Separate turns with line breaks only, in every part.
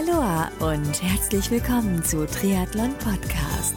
Aloha und herzlich willkommen zu Triathlon Podcast.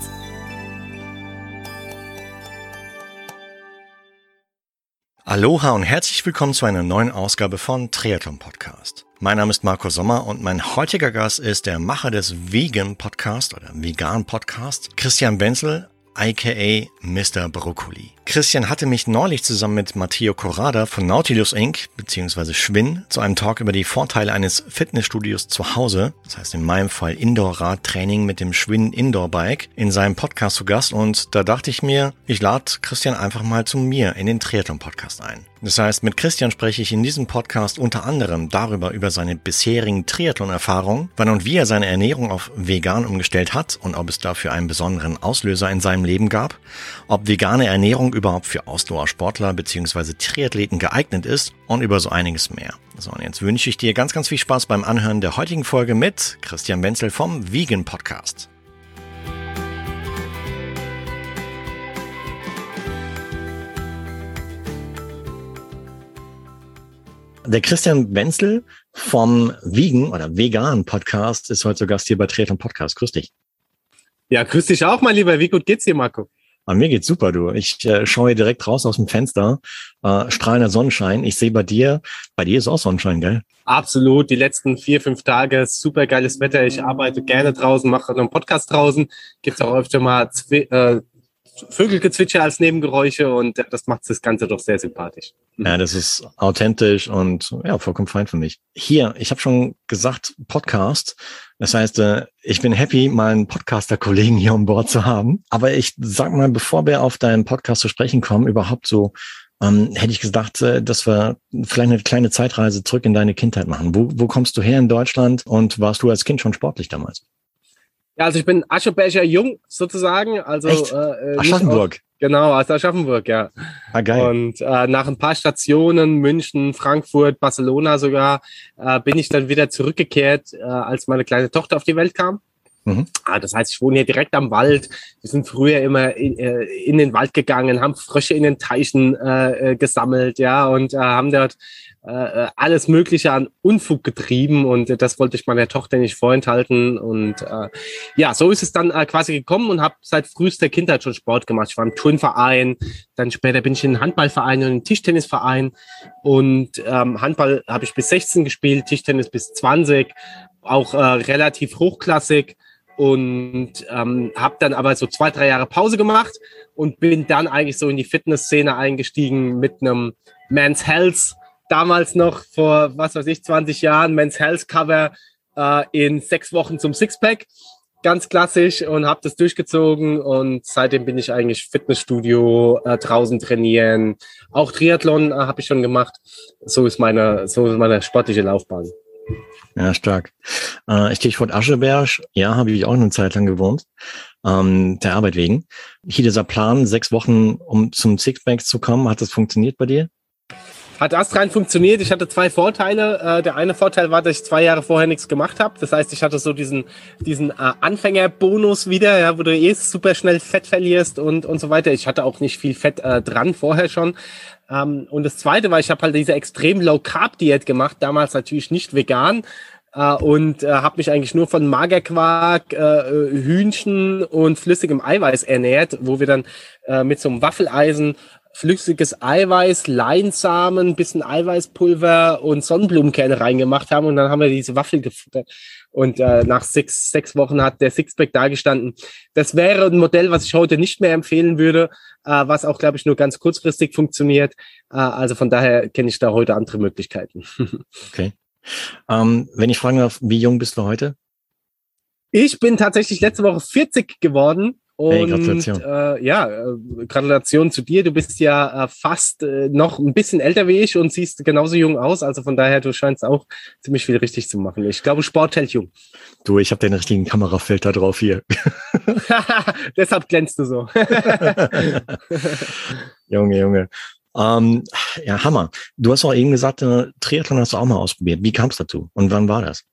Aloha und herzlich willkommen zu einer neuen Ausgabe von Triathlon Podcast. Mein Name ist Marco Sommer und mein heutiger Gast ist der Macher des Vegan Podcast oder Vegan Podcast, Christian Wenzel, aka Mr. Brokkoli. Christian hatte mich neulich zusammen mit Matteo Corrada von Nautilus Inc. bzw. Schwinn zu einem Talk über die Vorteile eines Fitnessstudios zu Hause, das heißt in meinem Fall Indoor-Radtraining mit dem Schwinn Indoor Bike, in seinem Podcast zu Gast und da dachte ich mir, ich lade Christian einfach mal zu mir in den Triathlon Podcast ein. Das heißt, mit Christian spreche ich in diesem Podcast unter anderem darüber über seine bisherigen Triathlon-Erfahrungen, wann und wie er seine Ernährung auf vegan umgestellt hat und ob es dafür einen besonderen Auslöser in seinem Leben gab, ob vegane Ernährung überhaupt für Ausdauersportler bzw. Triathleten geeignet ist und über so einiges mehr. So, und jetzt wünsche ich dir ganz, ganz viel Spaß beim Anhören der heutigen Folge mit Christian Wenzel vom Vegan Podcast. Der Christian Wenzel vom Vegan oder Vegan Podcast ist heute zu Gast hier bei Triathlon Podcast. Grüß dich.
Ja, grüß dich auch, mein Lieber. Wie gut geht's dir, Marco?
Aber mir geht's super, du. Ich äh, schaue direkt raus aus dem Fenster, äh, strahlender Sonnenschein. Ich sehe bei dir, bei dir ist auch Sonnenschein, gell?
Absolut. Die letzten vier, fünf Tage super geiles Wetter. Ich arbeite gerne draußen, mache einen Podcast draußen. Gibt's auch öfter mal Zwi äh, Vögelgezwitscher als Nebengeräusche und das macht das Ganze doch sehr sympathisch.
Ja, das ist authentisch und ja, vollkommen fein für mich. Hier, ich habe schon gesagt, Podcast. Das heißt, äh, ich bin happy, mal einen Podcaster-Kollegen hier an Bord zu haben. Aber ich sag mal, bevor wir auf deinen Podcast zu sprechen kommen, überhaupt so, ähm, hätte ich gesagt, äh, dass wir vielleicht eine kleine Zeitreise zurück in deine Kindheit machen. Wo, wo kommst du her in Deutschland und warst du als Kind schon sportlich damals?
Ja, also ich bin Aschebecher Jung sozusagen. Also
Echt?
Äh,
Aschaffenburg.
Genau, aus Aschaffenburg, ja.
Ah, geil.
Und äh, nach ein paar Stationen, München, Frankfurt, Barcelona sogar, äh, bin ich dann wieder zurückgekehrt, äh, als meine kleine Tochter auf die Welt kam. Mhm. Ah, das heißt, ich wohne hier direkt am Wald. Wir sind früher immer in, äh, in den Wald gegangen, haben Frösche in den Teichen äh, äh gesammelt, ja, und äh, haben dort äh, alles Mögliche an Unfug getrieben und das wollte ich meiner Tochter nicht vorenthalten. Und äh, ja, so ist es dann äh, quasi gekommen und habe seit frühester Kindheit schon Sport gemacht. Ich war im Turnverein, dann später bin ich in einen Handballverein und einen Tischtennisverein. Und ähm, Handball habe ich bis 16 gespielt, Tischtennis bis 20, auch äh, relativ hochklassig und ähm, habe dann aber so zwei, drei Jahre Pause gemacht und bin dann eigentlich so in die Fitnessszene eingestiegen mit einem Men's Health damals noch vor, was weiß ich, 20 Jahren Men's Health Cover äh, in sechs Wochen zum Sixpack. Ganz klassisch und habe das durchgezogen und seitdem bin ich eigentlich Fitnessstudio, äh, draußen trainieren. Auch Triathlon äh, habe ich schon gemacht. So ist meine, so ist meine sportliche Laufbahn.
Ja, stark. Äh, Stichwort Ascheberg, ja, habe ich auch eine Zeit lang gewohnt, ähm, der Arbeit wegen. Hier dieser Plan, sechs Wochen, um zum Sixpack zu kommen, hat das funktioniert bei dir?
Hat astrein funktioniert. Ich hatte zwei Vorteile. Äh, der eine Vorteil war, dass ich zwei Jahre vorher nichts gemacht habe. Das heißt, ich hatte so diesen, diesen äh, Anfängerbonus wieder, ja, wo du eh super schnell Fett verlierst und, und so weiter. Ich hatte auch nicht viel Fett äh, dran vorher schon. Ähm, und das zweite war, ich habe halt diese extrem Low-Carb-Diät gemacht, damals natürlich nicht vegan. Uh, und uh, habe mich eigentlich nur von Magerquark, uh, Hühnchen und flüssigem Eiweiß ernährt, wo wir dann mit so einem Waffeleisen flüssiges Eiweiß, Leinsamen, bisschen Eiweißpulver und Sonnenblumenkerne reingemacht haben und dann haben wir diese Waffel gefuttert. Und äh, nach sechs, sechs Wochen hat der Sixpack dagestanden. Das wäre ein Modell, was ich heute nicht mehr empfehlen würde, äh, was auch, glaube ich, nur ganz kurzfristig funktioniert. Äh, also von daher kenne ich da heute andere Möglichkeiten.
okay. Ähm, wenn ich fragen darf, wie jung bist du heute?
Ich bin tatsächlich letzte Woche 40 geworden und hey, Gratulation. Äh, ja, äh, Gratulation zu dir. Du bist ja äh, fast äh, noch ein bisschen älter wie ich und siehst genauso jung aus. Also von daher, du scheinst auch ziemlich viel richtig zu machen. Ich glaube, Sport hält jung.
Du, ich habe den richtigen Kamerafilter drauf hier.
Deshalb glänzt du so.
Junge, Junge. Ähm, ja, Hammer. Du hast auch eben gesagt, äh, Triathlon hast du auch mal ausprobiert. Wie kam es dazu und wann war das?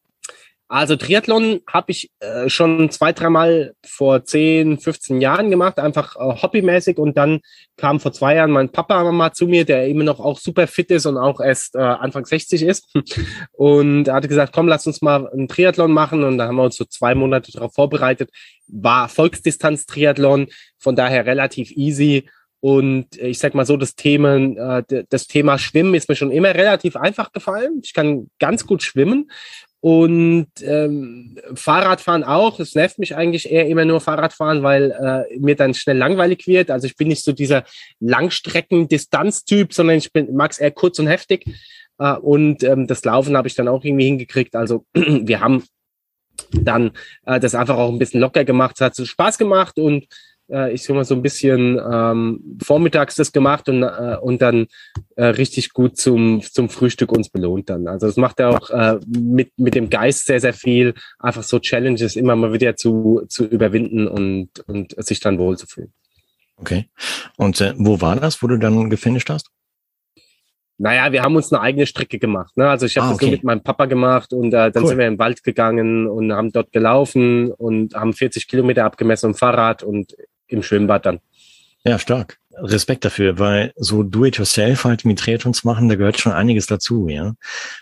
Also Triathlon habe ich äh, schon zwei, dreimal vor 10, 15 Jahren gemacht, einfach äh, hobbymäßig. Und dann kam vor zwei Jahren mein Papa mal zu mir, der immer noch auch super fit ist und auch erst äh, Anfang 60 ist. Und er hatte gesagt, komm, lass uns mal einen Triathlon machen. Und da haben wir uns so zwei Monate darauf vorbereitet. War Volksdistanz-Triathlon, von daher relativ easy. Und ich sag mal so, das Thema, äh, das Thema Schwimmen ist mir schon immer relativ einfach gefallen. Ich kann ganz gut schwimmen. Und ähm, Fahrradfahren auch. Es nervt mich eigentlich eher immer nur Fahrradfahren, weil äh, mir dann schnell langweilig wird. Also ich bin nicht so dieser Langstrecken-Distanztyp, sondern ich mag es eher kurz und heftig. Äh, und ähm, das Laufen habe ich dann auch irgendwie hingekriegt. Also wir haben dann äh, das einfach auch ein bisschen locker gemacht. Es hat so Spaß gemacht und äh, ich sag mal so ein bisschen ähm, vormittags das gemacht und, äh, und dann äh, richtig gut zum, zum Frühstück uns belohnt dann. Also das macht er auch äh, mit, mit dem Geist sehr, sehr viel, einfach so Challenges immer mal wieder zu, zu überwinden und, und sich dann wohlzufühlen.
Okay. Und äh, wo war das, wo du dann gefinisht hast?
Naja, wir haben uns eine eigene Strecke gemacht. Ne? Also ich habe ah, okay. das nur mit meinem Papa gemacht und äh, dann cool. sind wir im Wald gegangen und haben dort gelaufen und haben 40 Kilometer abgemessen im Fahrrad und im Schwimmbad dann.
Ja, stark. Respekt dafür, weil so Do-it-yourself halt mit Triathlons machen, da gehört schon einiges dazu, ja.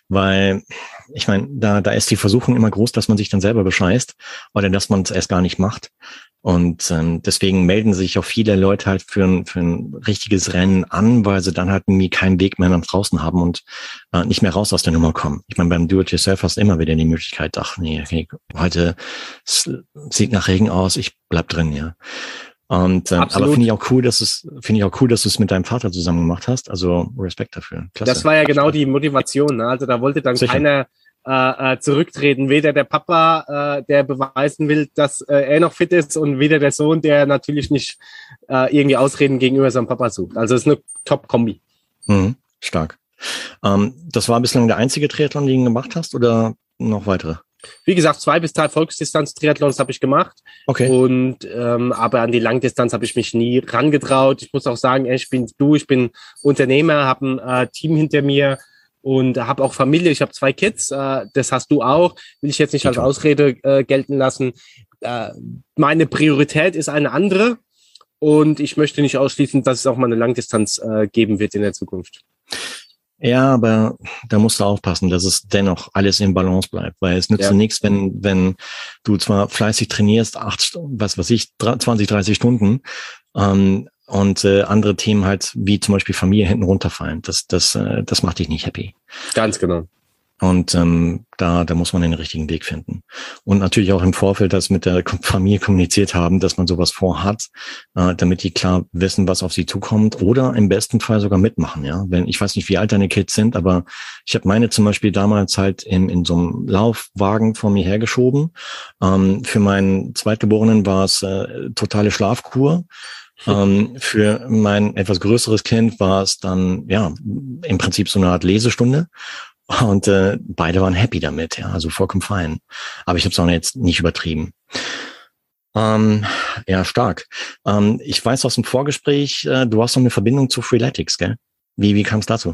Weil, ich meine, da, da ist die Versuchung immer groß, dass man sich dann selber bescheißt oder dass man es erst gar nicht macht. Und ähm, deswegen melden sich auch viele Leute halt für ein, für ein richtiges Rennen an, weil sie dann halt irgendwie keinen Weg mehr nach draußen haben und äh, nicht mehr raus aus der Nummer kommen. Ich meine, beim Do-it-yourself hast du immer wieder die Möglichkeit, ach nee, okay, heute sieht nach Regen aus, ich bleib drin, ja. Und ähm, aber finde ich auch cool, dass es finde ich auch cool, dass du es mit deinem Vater zusammen gemacht hast. Also Respekt dafür.
Klasse. Das war ja genau die Motivation. Ne? Also da wollte dann Sicher. keiner äh, äh, zurücktreten. Weder der Papa, äh, der beweisen will, dass äh, er noch fit ist, und weder der Sohn, der natürlich nicht äh, irgendwie Ausreden gegenüber seinem Papa sucht. Also es ist eine Top-Kombi.
Mhm, stark. Ähm, das war bislang der einzige Triathlon, den du gemacht hast, oder noch weitere?
Wie gesagt, zwei bis drei Volksdistanz-Triathlons habe ich gemacht.
Okay.
Und ähm, aber an die Langdistanz habe ich mich nie rangetraut. Ich muss auch sagen, ich bin du, ich bin Unternehmer, habe ein äh, Team hinter mir und habe auch Familie. Ich habe zwei Kids. Äh, das hast du auch. Will ich jetzt nicht als Ausrede äh, gelten lassen. Äh, meine Priorität ist eine andere. Und ich möchte nicht ausschließen, dass es auch mal eine Langdistanz äh, geben wird in der Zukunft.
Ja, aber da musst du aufpassen, dass es dennoch alles im Balance bleibt, weil es nützt ja. nichts, wenn, wenn du zwar fleißig trainierst, acht, was weiß ich, 20, 30 Stunden, ähm, und äh, andere Themen halt, wie zum Beispiel Familie hinten runterfallen. Das, das, äh, das macht dich nicht happy.
Ganz genau.
Und ähm, da, da muss man den richtigen Weg finden. Und natürlich auch im Vorfeld das mit der Familie kommuniziert haben, dass man sowas vorhat, äh, damit die klar wissen, was auf sie zukommt oder im besten Fall sogar mitmachen. Ja, wenn ich weiß nicht, wie alt deine Kids sind, aber ich habe meine zum Beispiel damals halt in, in so einem Laufwagen vor mir hergeschoben. Ähm, für meinen Zweitgeborenen war es äh, totale Schlafkur. Ähm, für mein etwas größeres Kind war es dann ja im Prinzip so eine Art Lesestunde. Und äh, beide waren happy damit, ja, also vollkommen fein. Aber ich habe es auch jetzt nicht übertrieben. Ähm, ja, stark. Ähm, ich weiß aus dem Vorgespräch, äh, du hast so eine Verbindung zu Freeletics, gell? Wie, wie kam es dazu?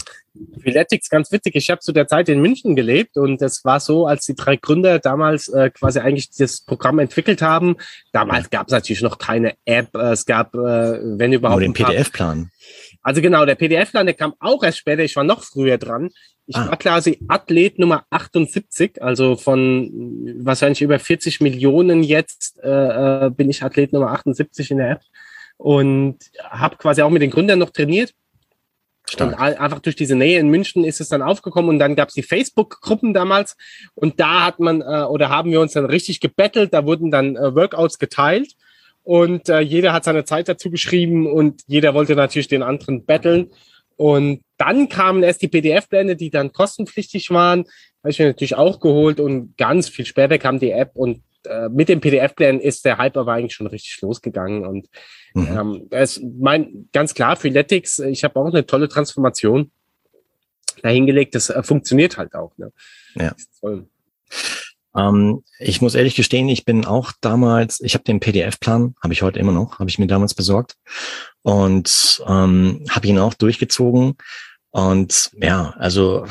Freeletics, ganz witzig. Ich habe zu der Zeit in München gelebt und es war so, als die drei Gründer damals äh, quasi eigentlich das Programm entwickelt haben. Damals gab es natürlich noch keine App. Es gab, äh, wenn überhaupt.
Nur den PDF-Plan.
Also genau, der PDF-Plan, der kam auch erst später. Ich war noch früher dran. Ich ah. war quasi Athlet Nummer 78, also von wahrscheinlich über 40 Millionen jetzt äh, äh, bin ich Athlet Nummer 78 in der App und habe quasi auch mit den Gründern noch trainiert Stark. Und einfach durch diese Nähe in München ist es dann aufgekommen und dann gab es die Facebook-Gruppen damals und da hat man äh, oder haben wir uns dann richtig gebettelt, da wurden dann äh, Workouts geteilt und äh, jeder hat seine Zeit dazu geschrieben und jeder wollte natürlich den anderen betteln und dann kamen erst die PDF-Blende, die dann kostenpflichtig waren, habe ich mir natürlich auch geholt und ganz viel später kam die App und äh, mit dem PDF-Plan ist der Hype aber eigentlich schon richtig losgegangen und Mhm. Ähm, es mein ganz klar, Freeletics, ich habe auch eine tolle Transformation dahingelegt. Das äh, funktioniert halt auch. Ne?
Ja. Ähm, ich muss ehrlich gestehen, ich bin auch damals, ich habe den PDF-Plan, habe ich heute immer noch, habe ich mir damals besorgt und ähm, habe ihn auch durchgezogen. Und ja, also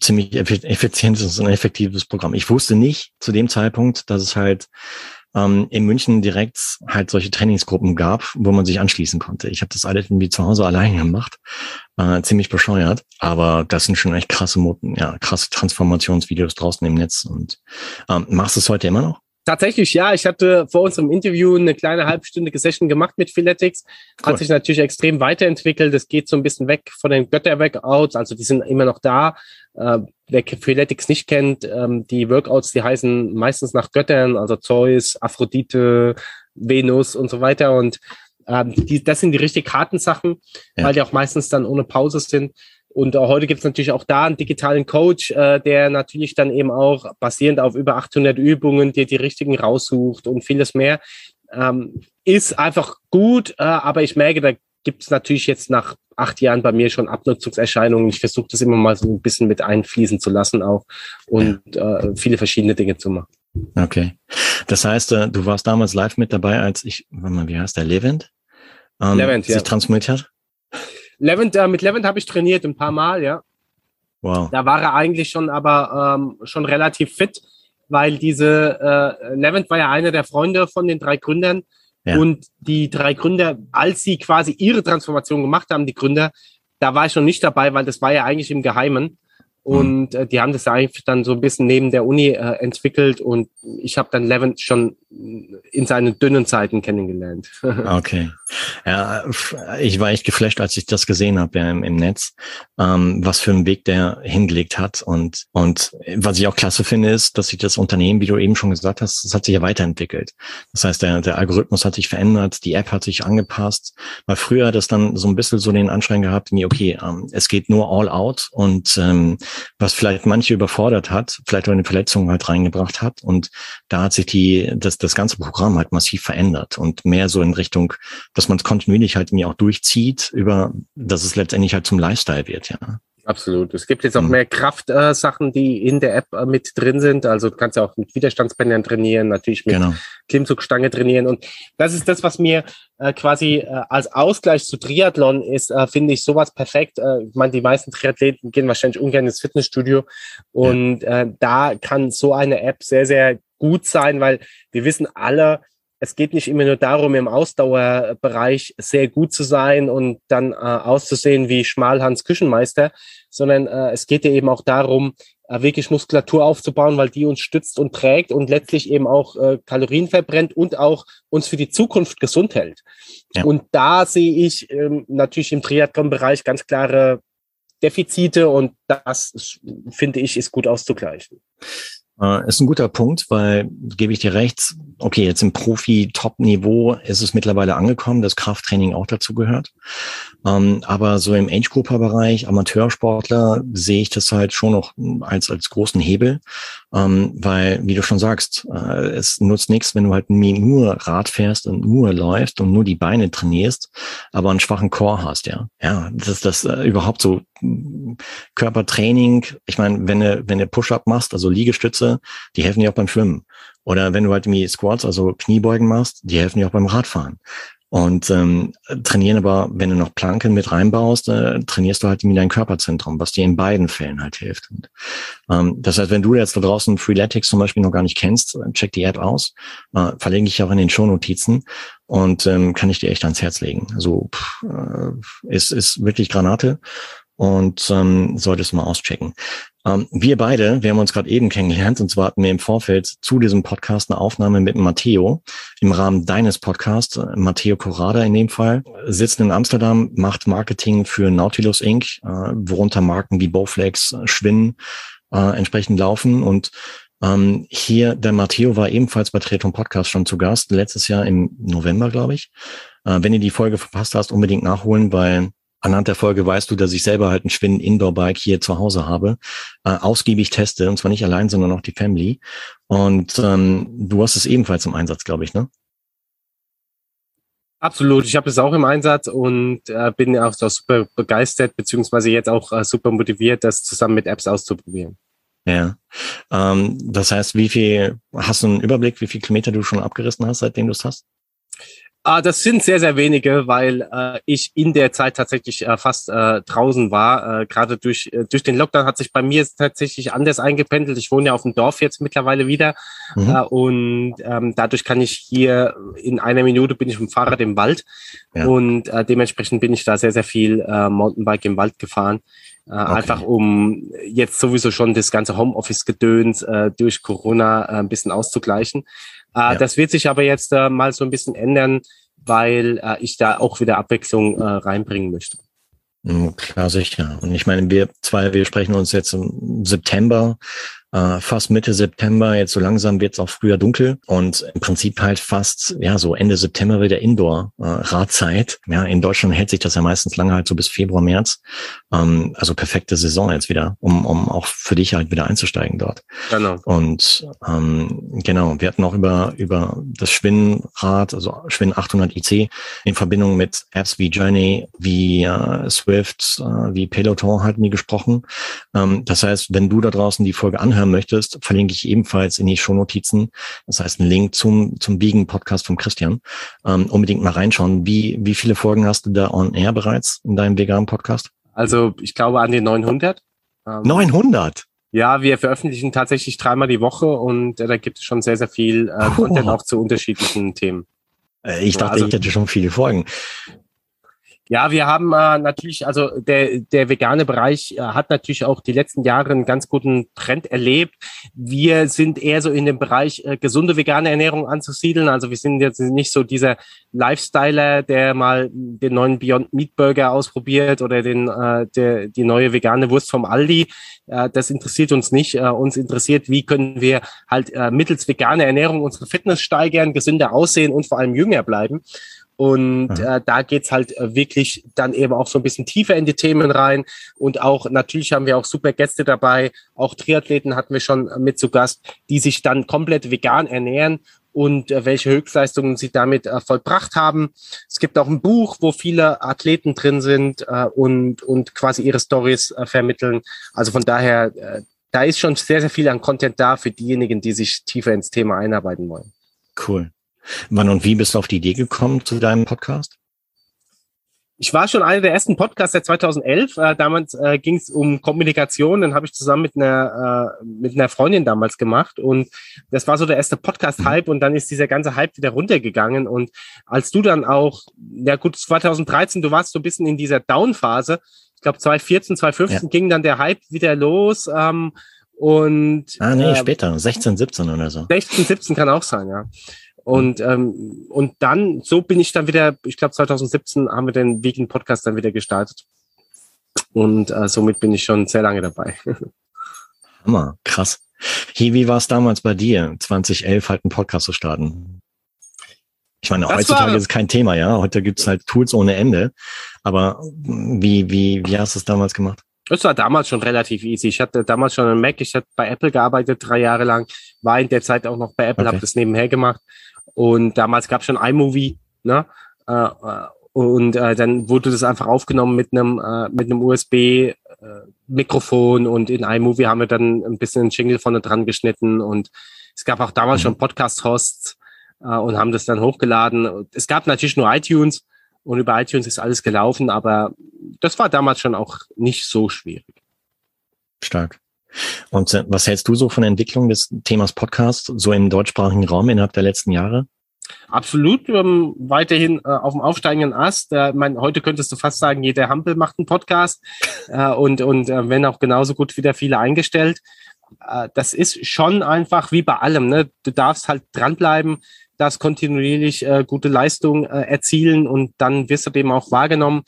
ziemlich effizientes und effektives Programm. Ich wusste nicht zu dem Zeitpunkt, dass es halt ähm, in München direkt halt solche Trainingsgruppen gab, wo man sich anschließen konnte. Ich habe das alles irgendwie zu Hause allein gemacht, äh, ziemlich bescheuert, aber das sind schon echt krasse, ja, krasse Transformationsvideos draußen im Netz. Und ähm, machst du es heute immer noch?
Tatsächlich, ja. Ich hatte vor unserem Interview eine kleine halbstündige Session gemacht mit Philetics. Cool. Hat sich natürlich extrem weiterentwickelt. Es geht so ein bisschen weg von den Götter-Workouts. Also die sind immer noch da. Äh, wer Philetics nicht kennt, ähm, die Workouts, die heißen meistens nach Göttern, also Zeus, Aphrodite, Venus und so weiter. Und ähm, die, das sind die richtig harten Sachen, ja. weil die auch meistens dann ohne Pause sind. Und auch heute gibt es natürlich auch da einen digitalen Coach, äh, der natürlich dann eben auch basierend auf über 800 Übungen dir die richtigen raussucht und vieles mehr. Ähm, ist einfach gut, äh, aber ich merke, da gibt es natürlich jetzt nach acht Jahren bei mir schon Abnutzungserscheinungen. Ich versuche das immer mal so ein bisschen mit einfließen zu lassen auch und äh, viele verschiedene Dinge zu machen.
Okay. Das heißt, äh, du warst damals live mit dabei, als ich, wie heißt der, Levent? Ähm, Levent, ja. Sich transformiert hat?
Levent, äh, mit Levent habe ich trainiert ein paar Mal, ja. Wow. Da war er eigentlich schon, aber ähm, schon relativ fit, weil diese äh, Levent war ja einer der Freunde von den drei Gründern. Ja. Und die drei Gründer, als sie quasi ihre Transformation gemacht haben, die Gründer, da war ich noch nicht dabei, weil das war ja eigentlich im Geheimen. Mhm. Und äh, die haben das eigentlich dann so ein bisschen neben der Uni äh, entwickelt und ich habe dann Levin schon in seinen dünnen Zeiten kennengelernt.
okay. Ja, ich war echt geflasht, als ich das gesehen habe ja, im, im Netz, ähm, was für einen Weg der hingelegt hat. Und, und was ich auch klasse finde, ist, dass sich das Unternehmen, wie du eben schon gesagt hast, das hat sich ja weiterentwickelt. Das heißt, der, der Algorithmus hat sich verändert, die App hat sich angepasst. Weil früher hat es dann so ein bisschen so den Anschein gehabt, wie, okay, ähm, es geht nur all out und ähm, was vielleicht manche überfordert hat, vielleicht auch eine Verletzung halt reingebracht hat. Und da hat sich die, das, das ganze Programm halt massiv verändert und mehr so in Richtung, dass man es kontinuierlich halt mir auch durchzieht, über, dass es letztendlich halt zum Lifestyle wird, ja.
Absolut. Es gibt jetzt auch mhm. mehr Kraftsachen, äh, die in der App äh, mit drin sind. Also du kannst ja auch mit Widerstandsbändern trainieren, natürlich mit genau. Klimmzugstange trainieren. Und das ist das, was mir äh, quasi äh, als Ausgleich zu Triathlon ist, äh, finde ich sowas perfekt. Äh, ich meine, die meisten Triathleten gehen wahrscheinlich ungern ins Fitnessstudio. Und ja. äh, da kann so eine App sehr, sehr gut sein, weil wir wissen alle, es geht nicht immer nur darum, im Ausdauerbereich sehr gut zu sein und dann äh, auszusehen wie Schmalhans Küchenmeister, sondern äh, es geht ja eben auch darum, äh, wirklich Muskulatur aufzubauen, weil die uns stützt und trägt und letztlich eben auch äh, Kalorien verbrennt und auch uns für die Zukunft gesund hält. Ja. Und da sehe ich ähm, natürlich im Triathlon-Bereich ganz klare Defizite und das, finde ich, ist gut auszugleichen.
Äh, ist ein guter Punkt, weil, gebe ich dir recht, okay, jetzt im Profi-Top-Niveau ist es mittlerweile angekommen, dass Krafttraining auch dazu gehört. Ähm, aber so im Age-Grouper-Bereich, Amateursportler, sehe ich das halt schon noch als, als großen Hebel. Ähm, weil, wie du schon sagst, äh, es nutzt nichts, wenn du halt nur Rad fährst und nur läufst und nur die Beine trainierst, aber einen schwachen Core hast, ja. Ja, das ist das äh, überhaupt so Körpertraining. Ich meine, wenn du, wenn du Push-Up machst, also Liegestütze, die helfen dir auch beim Schwimmen. Oder wenn du halt irgendwie Squats, also Kniebeugen machst, die helfen dir auch beim Radfahren. Und ähm, trainieren aber, wenn du noch Planken mit reinbaust, äh, trainierst du halt irgendwie dein Körperzentrum, was dir in beiden Fällen halt hilft. Und, ähm, das heißt, wenn du jetzt da draußen Freeletics zum Beispiel noch gar nicht kennst, check die App aus, äh, verlinke ich auch in den Shownotizen und ähm, kann ich dir echt ans Herz legen. Also pff, äh, ist, ist wirklich Granate und ähm, solltest du mal auschecken. Ähm, wir beide, wir haben uns gerade eben kennengelernt und zwar hatten wir im Vorfeld zu diesem Podcast eine Aufnahme mit Matteo im Rahmen deines Podcasts. Matteo Corrada in dem Fall sitzt in Amsterdam, macht Marketing für Nautilus Inc., äh, worunter Marken wie Bowflex, Schwinn äh, entsprechend laufen und ähm, hier, der Matteo war ebenfalls bei Treton Podcast schon zu Gast, letztes Jahr im November, glaube ich. Äh, wenn ihr die Folge verpasst hast, unbedingt nachholen, weil Anhand der Folge weißt du, dass ich selber halt ein Schwinn Indoor-Bike hier zu Hause habe, äh, ausgiebig teste, und zwar nicht allein, sondern auch die Family. Und ähm, du hast es ebenfalls im Einsatz, glaube ich, ne?
Absolut, ich habe es auch im Einsatz und äh, bin auch so super begeistert, beziehungsweise jetzt auch äh, super motiviert, das zusammen mit Apps auszuprobieren.
Ja. Ähm, das heißt, wie viel, hast du einen Überblick, wie viel Kilometer du schon abgerissen hast, seitdem du es hast?
Ah, das sind sehr, sehr wenige, weil äh, ich in der Zeit tatsächlich äh, fast äh, draußen war. Äh, Gerade durch, äh, durch den Lockdown hat sich bei mir tatsächlich anders eingependelt. Ich wohne ja auf dem Dorf jetzt mittlerweile wieder. Mhm. Äh, und ähm, dadurch kann ich hier in einer Minute bin ich mit dem Fahrrad im Wald. Ja. Und äh, dementsprechend bin ich da sehr, sehr viel äh, Mountainbike im Wald gefahren. Äh, okay. Einfach um jetzt sowieso schon das ganze Homeoffice-Gedöns äh, durch Corona äh, ein bisschen auszugleichen. Äh, ja. Das wird sich aber jetzt äh, mal so ein bisschen ändern, weil äh, ich da auch wieder Abwechslung äh, reinbringen möchte.
Hm, klar, sicher. Und ich meine, wir zwei, wir sprechen uns jetzt im September äh, fast Mitte September, jetzt so langsam wird es auch früher dunkel und im Prinzip halt fast, ja, so Ende September wieder Indoor-Radzeit. Äh, ja, in Deutschland hält sich das ja meistens lange halt so bis Februar, März. Ähm, also perfekte Saison jetzt wieder, um, um auch für dich halt wieder einzusteigen dort. Genau. Und ähm, genau, wir hatten auch über, über das Schwinnrad, also Schwinn 800 IC in Verbindung mit Apps wie Journey, wie äh, Swift, äh, wie Peloton halt nie gesprochen. Ähm, das heißt, wenn du da draußen die Folge anhörst, anhören möchtest, verlinke ich ebenfalls in die Shownotizen. Das heißt, ein Link zum, zum Biegen-Podcast von Christian. Ähm, unbedingt mal reinschauen. Wie, wie viele Folgen hast du da on air bereits in deinem veganen Podcast?
Also, ich glaube an die 900.
Ähm, 900?
Ja, wir veröffentlichen tatsächlich dreimal die Woche und äh, da gibt es schon sehr, sehr viel äh, Content auch zu unterschiedlichen Themen.
Äh, ich dachte, also, ich hätte schon viele Folgen.
Ja, wir haben äh, natürlich, also der, der vegane Bereich äh, hat natürlich auch die letzten Jahre einen ganz guten Trend erlebt. Wir sind eher so in dem Bereich äh, gesunde vegane Ernährung anzusiedeln. Also wir sind jetzt nicht so dieser Lifestyler, der mal den neuen Beyond Meat Burger ausprobiert oder den, äh, der, die neue vegane Wurst vom Aldi. Äh, das interessiert uns nicht. Äh, uns interessiert, wie können wir halt äh, mittels veganer Ernährung unsere Fitness steigern, gesünder aussehen und vor allem jünger bleiben. Und mhm. äh, da geht's halt äh, wirklich dann eben auch so ein bisschen tiefer in die Themen rein. Und auch natürlich haben wir auch super Gäste dabei. Auch Triathleten hatten wir schon mit zu Gast, die sich dann komplett vegan ernähren und äh, welche Höchstleistungen sie damit äh, vollbracht haben. Es gibt auch ein Buch, wo viele Athleten drin sind äh, und, und quasi ihre Stories äh, vermitteln. Also von daher, äh, da ist schon sehr, sehr viel an Content da für diejenigen, die sich tiefer ins Thema einarbeiten wollen.
Cool. Wann und wie bist du auf die Idee gekommen zu deinem Podcast?
Ich war schon einer der ersten Podcasts seit 2011. Äh, damals äh, ging es um Kommunikation. Dann habe ich zusammen mit einer, äh, mit einer Freundin damals gemacht. Und das war so der erste Podcast-Hype. Und dann ist dieser ganze Hype wieder runtergegangen. Und als du dann auch, ja gut, 2013, du warst so ein bisschen in dieser Down-Phase. Ich glaube, 2014, 2015 ja. ging dann der Hype wieder los. Ähm, und
Ah, nee, äh, später, 16, 17 oder so.
16, 17 kann auch sein, ja. Und, ähm, und dann, so bin ich dann wieder, ich glaube 2017 haben wir den Vegan Podcast dann wieder gestartet. Und äh, somit bin ich schon sehr lange dabei.
Hammer, krass. Hier, wie war es damals bei dir, 2011 halt einen Podcast zu starten? Ich meine, das heutzutage war, ist es kein Thema, ja. Heute gibt's halt Tools ohne Ende. Aber wie, wie, wie hast du es damals gemacht?
Das war damals schon relativ easy. Ich hatte damals schon einen Mac, ich hatte bei Apple gearbeitet, drei Jahre lang, war in der Zeit auch noch bei Apple, okay. habe das nebenher gemacht und damals gab es schon iMovie, ne? Äh, äh, und äh, dann wurde das einfach aufgenommen mit einem äh, mit einem USB äh, Mikrofon und in iMovie haben wir dann ein bisschen einen Jingle vorne dran geschnitten und es gab auch damals mhm. schon Podcast-Hosts äh, und haben das dann hochgeladen. Es gab natürlich nur iTunes und über iTunes ist alles gelaufen, aber das war damals schon auch nicht so schwierig.
Stark. Und äh, was hältst du so von der Entwicklung des Themas Podcast so im deutschsprachigen Raum innerhalb der letzten Jahre?
Absolut, ähm, weiterhin äh, auf dem aufsteigenden Ast. Äh, mein, heute könntest du fast sagen, jeder Hampel macht einen Podcast äh, und, und äh, wenn auch genauso gut wieder viele eingestellt. Äh, das ist schon einfach wie bei allem. Ne? Du darfst halt dranbleiben, darfst kontinuierlich äh, gute Leistung äh, erzielen und dann wirst du dem auch wahrgenommen.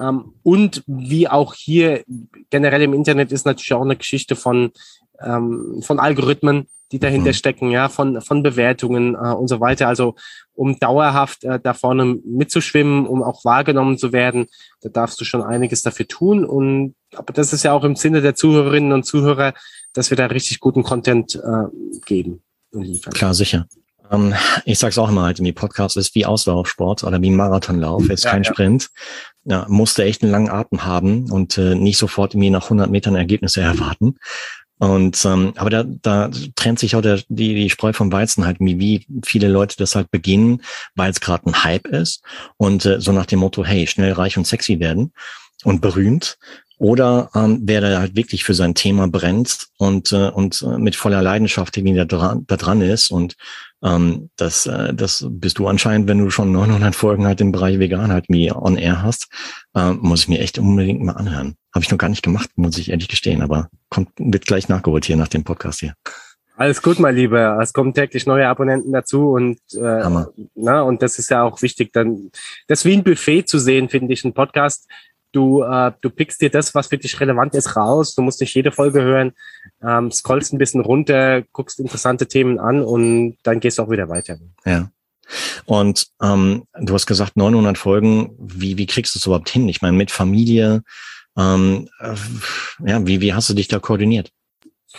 Ähm, und wie auch hier generell im Internet ist natürlich auch eine Geschichte von, ähm, von Algorithmen, die dahinter mhm. stecken, ja, von, von Bewertungen äh, und so weiter. Also um dauerhaft äh, da vorne mitzuschwimmen, um auch wahrgenommen zu werden, da darfst du schon einiges dafür tun. Und aber das ist ja auch im Sinne der Zuhörerinnen und Zuhörer, dass wir da richtig guten Content äh, geben
und liefern. Klar, sicher. Ähm, ich sag's auch immer halt, im Podcast ist wie Auslaufsport oder wie Marathonlauf, ist ja, kein ja. Sprint ja, musste echt einen langen Atem haben und äh, nicht sofort irgendwie nach 100 Metern Ergebnisse erwarten. Und ähm, aber da, da trennt sich auch der, die, die Spreu vom Weizen halt, wie, wie viele Leute das halt beginnen, weil es gerade ein Hype ist und äh, so nach dem Motto, hey, schnell reich und sexy werden und berühmt. Oder ähm, wer da halt wirklich für sein Thema brennt und, äh, und äh, mit voller Leidenschaft irgendwie da dran, da dran ist. Und ähm, das, äh, das bist du anscheinend, wenn du schon 900 Folgen halt im Bereich Vegan halt wie on air hast, äh, muss ich mir echt unbedingt mal anhören. Habe ich noch gar nicht gemacht, muss ich ehrlich gestehen, aber kommt, wird gleich nachgeholt hier nach dem Podcast hier.
Alles gut, mein Lieber. Es kommen täglich neue Abonnenten dazu und äh, na, und das ist ja auch wichtig. Dann das wie ein Buffet zu sehen, finde ich, ein Podcast. Du, äh, du pickst dir das, was für dich relevant ist, raus. Du musst nicht jede Folge hören, ähm, scrollst ein bisschen runter, guckst interessante Themen an und dann gehst du auch wieder weiter.
Ja. Und ähm, du hast gesagt 900 Folgen. Wie wie kriegst du es überhaupt hin? Ich meine mit Familie, ähm, äh, ja, wie, wie hast du dich da koordiniert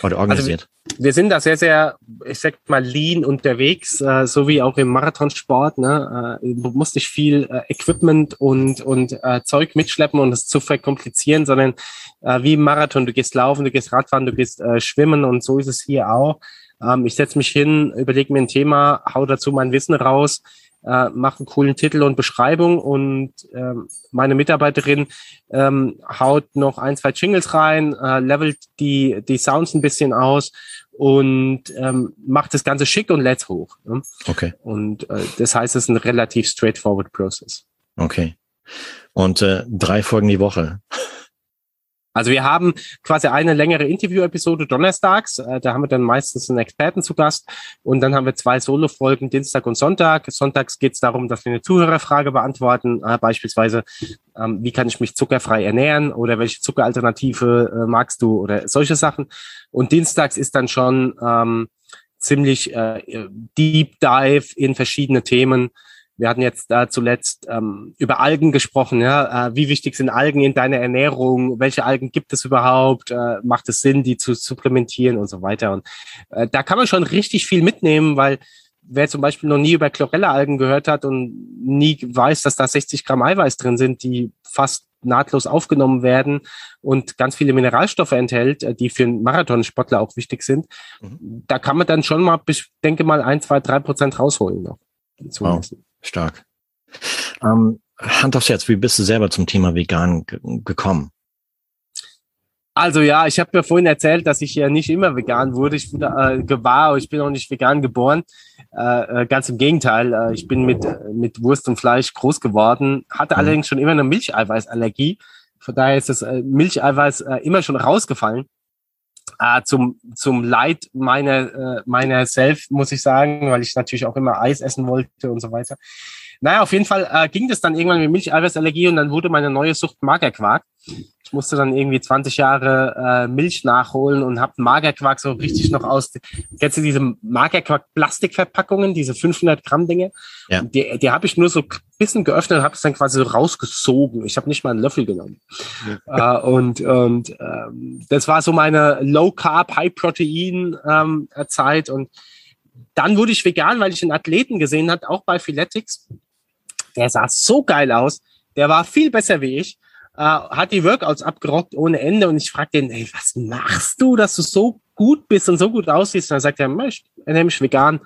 oder organisiert?
Also, wir sind da sehr, sehr, ich sag mal, lean unterwegs, äh, so wie auch im Marathonsport. Ne? Äh, du musst nicht viel äh, Equipment und, und äh, Zeug mitschleppen und es zu verkomplizieren, sondern äh, wie im Marathon, du gehst laufen, du gehst Radfahren, du gehst äh, schwimmen und so ist es hier auch. Ähm, ich setze mich hin, überlege mir ein Thema, hau dazu mein Wissen raus, äh, mache einen coolen Titel und Beschreibung und ähm, meine Mitarbeiterin ähm, haut noch ein, zwei Jingles rein, äh, levelt die, die Sounds ein bisschen aus und ähm, macht das Ganze schick und let's hoch.
Ne? Okay.
Und äh, das heißt, es ist ein relativ straightforward Process.
Okay. Und äh, drei Folgen die Woche.
Also wir haben quasi eine längere Interview-Episode donnerstags, äh, da haben wir dann meistens einen Experten zu Gast. Und dann haben wir zwei Solo-Folgen Dienstag und Sonntag. Sonntags geht es darum, dass wir eine Zuhörerfrage beantworten, äh, beispielsweise ähm, wie kann ich mich zuckerfrei ernähren? Oder welche Zuckeralternative äh, magst du? Oder solche Sachen. Und Dienstags ist dann schon ähm, ziemlich äh, Deep Dive in verschiedene Themen, wir hatten jetzt da zuletzt ähm, über Algen gesprochen. Ja? Äh, wie wichtig sind Algen in deiner Ernährung? Welche Algen gibt es überhaupt? Äh, macht es Sinn, die zu supplementieren und so weiter? Und äh, da kann man schon richtig viel mitnehmen, weil wer zum Beispiel noch nie über Chlorella-Algen gehört hat und nie weiß, dass da 60 Gramm Eiweiß drin sind, die fast nahtlos aufgenommen werden und ganz viele Mineralstoffe enthält, äh, die für einen Marathonsportler auch wichtig sind, mhm. da kann man dann schon mal, ich denke mal, ein, zwei, drei Prozent rausholen noch.
Wow. Stark. Ähm, Hand aufs Herz, wie bist du selber zum Thema vegan gekommen?
Also ja, ich habe mir vorhin erzählt, dass ich ja nicht immer vegan wurde. Ich wurde äh, gewahr, ich bin auch nicht vegan geboren. Äh, äh ganz im Gegenteil, äh, ich bin mit, mit Wurst und Fleisch groß geworden, hatte mhm. allerdings schon immer eine Milcheiweißallergie. Von daher ist das äh, Milcheiweiß äh, immer schon rausgefallen. Äh, zum, zum Leid meiner, äh, meiner Self, muss ich sagen, weil ich natürlich auch immer Eis essen wollte und so weiter. Naja, auf jeden Fall äh, ging das dann irgendwann mit Milcheiweißallergie und dann wurde meine neue Sucht Magerquark. Ich musste dann irgendwie 20 Jahre äh, Milch nachholen und habe Magerquark so richtig noch aus. Kennst du diese Magerquark-Plastikverpackungen, diese 500 Gramm Dinge? Ja. Die, die habe ich nur so ein bisschen geöffnet und habe es dann quasi so rausgesogen. Ich habe nicht mal einen Löffel genommen. Ja. Äh, und und ähm, das war so meine Low Carb, High Protein ähm, und dann wurde ich vegan, weil ich einen Athleten gesehen hat, auch bei Philetics der sah so geil aus. Der war viel besser wie ich. Äh, hat die Workouts abgerockt ohne Ende und ich fragte ihn, ey, was machst du, dass du so gut bist und so gut aussiehst? Und dann sagt er, ich ernähre mich vegan,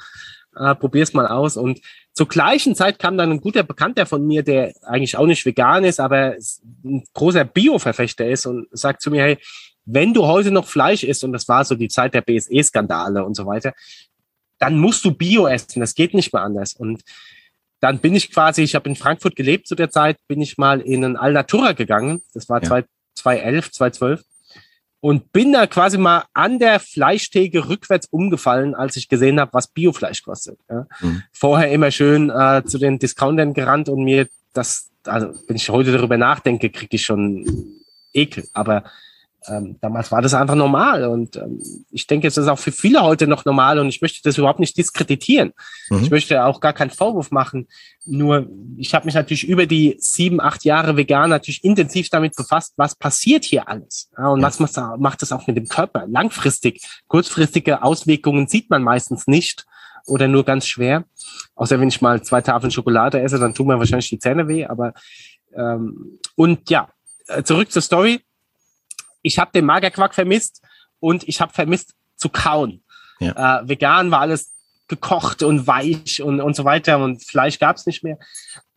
äh, probier's mal aus. Und zur gleichen Zeit kam dann ein guter Bekannter von mir, der eigentlich auch nicht vegan ist, aber ein großer Bio-Verfechter ist und sagt zu mir, hey, wenn du heute noch Fleisch isst, und das war so die Zeit der BSE-Skandale und so weiter, dann musst du Bio essen. Das geht nicht mehr anders. Und dann bin ich quasi, ich habe in Frankfurt gelebt zu der Zeit, bin ich mal in ein Alnatura gegangen. Das war ja. 2011, 2012. Und bin da quasi mal an der Fleischtheke rückwärts umgefallen, als ich gesehen habe, was Biofleisch kostet. Ja. Mhm. Vorher immer schön äh, zu den Discountern gerannt und mir das, also wenn ich heute darüber nachdenke, kriege ich schon Ekel. Aber ähm, damals war das einfach normal und ähm, ich denke, es ist auch für viele heute noch normal und ich möchte das überhaupt nicht diskreditieren. Mhm. Ich möchte auch gar keinen Vorwurf machen. Nur ich habe mich natürlich über die sieben, acht Jahre vegan natürlich intensiv damit befasst, was passiert hier alles ja, und ja. was macht, macht das auch mit dem Körper langfristig. Kurzfristige Auswirkungen sieht man meistens nicht oder nur ganz schwer. Außer wenn ich mal zwei Tafeln Schokolade esse, dann tun mir wahrscheinlich die Zähne weh. Aber ähm, und ja, äh, zurück zur Story ich habe den Magerquark vermisst und ich habe vermisst zu kauen. Ja. Äh, vegan war alles gekocht und weich und, und so weiter und Fleisch gab es nicht mehr.